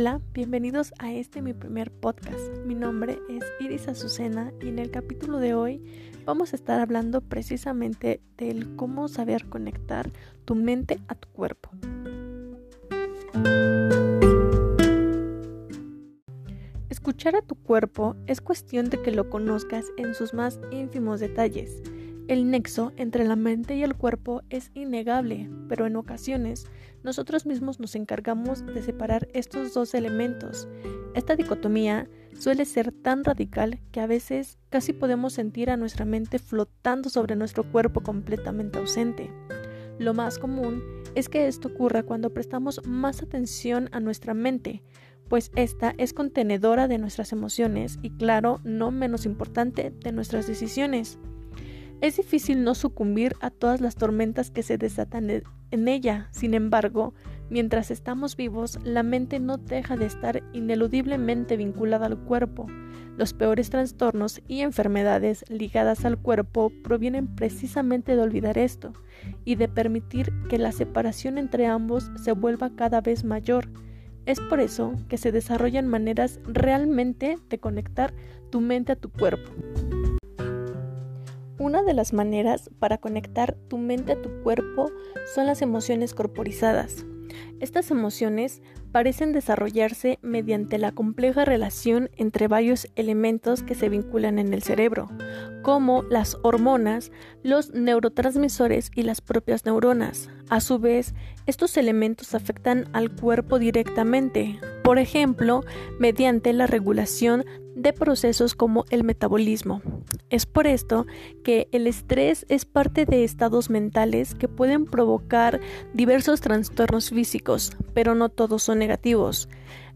Hola, bienvenidos a este mi primer podcast. Mi nombre es Iris Azucena y en el capítulo de hoy vamos a estar hablando precisamente del cómo saber conectar tu mente a tu cuerpo. Escuchar a tu cuerpo es cuestión de que lo conozcas en sus más ínfimos detalles. El nexo entre la mente y el cuerpo es innegable, pero en ocasiones nosotros mismos nos encargamos de separar estos dos elementos. Esta dicotomía suele ser tan radical que a veces casi podemos sentir a nuestra mente flotando sobre nuestro cuerpo completamente ausente. Lo más común es que esto ocurra cuando prestamos más atención a nuestra mente, pues esta es contenedora de nuestras emociones y claro, no menos importante, de nuestras decisiones. Es difícil no sucumbir a todas las tormentas que se desatan e-, en ella. Sin embargo, mientras estamos vivos, la mente no deja de estar ineludiblemente vinculada al cuerpo. Los peores trastornos y enfermedades ligadas al cuerpo provienen precisamente de olvidar esto y de permitir que la separación entre ambos se vuelva cada vez mayor. Es por eso que se desarrollan maneras realmente de conectar tu mente a tu cuerpo. Una de las maneras para conectar tu mente a tu cuerpo son las emociones corporizadas. Estas emociones parecen desarrollarse mediante la compleja relación entre varios elementos que se vinculan en el cerebro, como las hormonas, los neurotransmisores y las propias neuronas. A su vez, estos elementos afectan al cuerpo directamente, por ejemplo, mediante la regulación de procesos como el metabolismo. Es por esto que el estrés es parte de estados mentales que pueden provocar diversos trastornos físicos, pero no todos son negativos.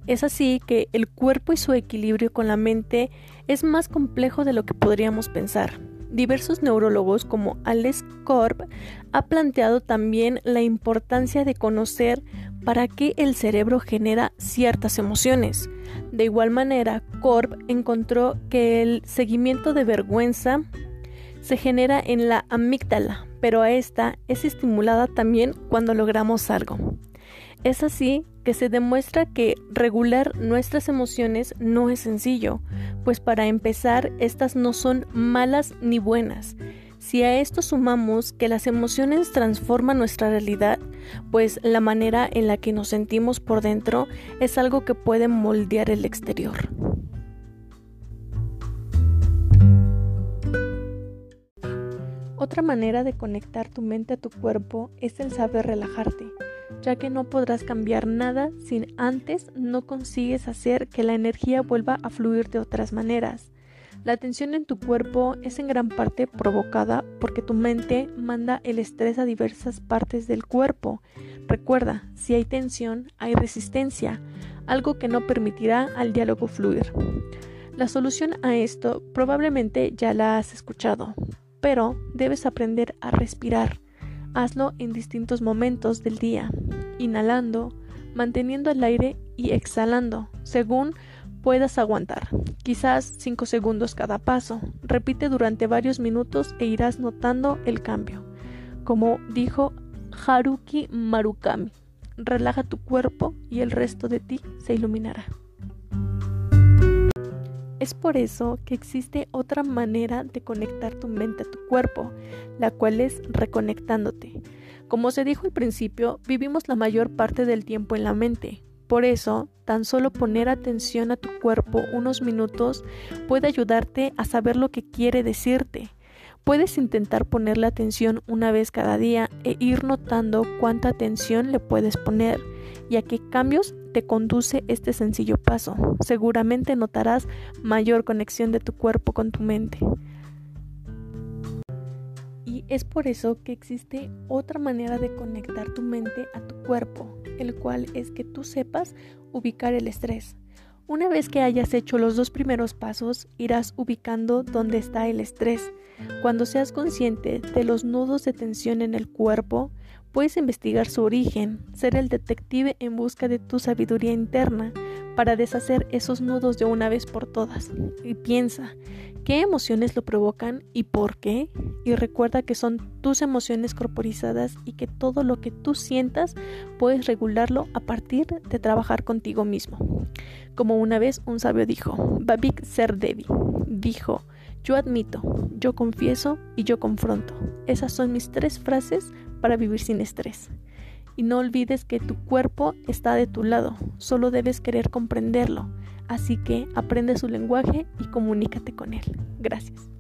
Es así que el cuerpo y su equilibrio con la mente es más complejo de lo que podríamos pensar. Diversos neurólogos como Alex Korb ha planteado también la importancia de conocer para qué el cerebro genera ciertas emociones. De igual manera, Korb encontró que el seguimiento de vergüenza se genera en la amígdala, pero a esta es estimulada también cuando logramos algo. Es así que se demuestra que regular nuestras emociones no es sencillo, pues para empezar estas no son malas ni buenas. Si a esto sumamos que las emociones transforman nuestra realidad, pues la manera en la que nos sentimos por dentro es algo que puede moldear el exterior. Otra manera de conectar tu mente a tu cuerpo es el saber relajarte ya que no podrás cambiar nada si antes no consigues hacer que la energía vuelva a fluir de otras maneras. La tensión en tu cuerpo es en gran parte provocada porque tu mente manda el estrés a diversas partes del cuerpo. Recuerda, si hay tensión, hay resistencia, algo que no permitirá al diálogo fluir. La solución a esto probablemente ya la has escuchado, pero debes aprender a respirar. Hazlo en distintos momentos del día, inhalando, manteniendo el aire y exhalando, según puedas aguantar, quizás 5 segundos cada paso. Repite durante varios minutos e irás notando el cambio. Como dijo Haruki Marukami, relaja tu cuerpo y el resto de ti se iluminará. Es por eso que existe otra manera de conectar tu mente a tu cuerpo, la cual es reconectándote. Como se dijo al principio, vivimos la mayor parte del tiempo en la mente. Por eso, tan solo poner atención a tu cuerpo unos minutos puede ayudarte a saber lo que quiere decirte. Puedes intentar ponerle atención una vez cada día e ir notando cuánta atención le puedes poner y a qué cambios te conduce este sencillo paso. Seguramente notarás mayor conexión de tu cuerpo con tu mente. Y es por eso que existe otra manera de conectar tu mente a tu cuerpo, el cual es que tú sepas ubicar el estrés. Una vez que hayas hecho los dos primeros pasos, irás ubicando dónde está el estrés. Cuando seas consciente de los nudos de tensión en el cuerpo, Puedes investigar su origen, ser el detective en busca de tu sabiduría interna, para deshacer esos nudos de una vez por todas. Y piensa, ¿qué emociones lo provocan y por qué? Y recuerda que son tus emociones corporizadas y que todo lo que tú sientas puedes regularlo a partir de trabajar contigo mismo. Como una vez un sabio dijo, Babik Serdevi, dijo, yo admito, yo confieso y yo confronto. Esas son mis tres frases para vivir sin estrés. Y no olvides que tu cuerpo está de tu lado, solo debes querer comprenderlo. Así que aprende su lenguaje y comunícate con él. Gracias.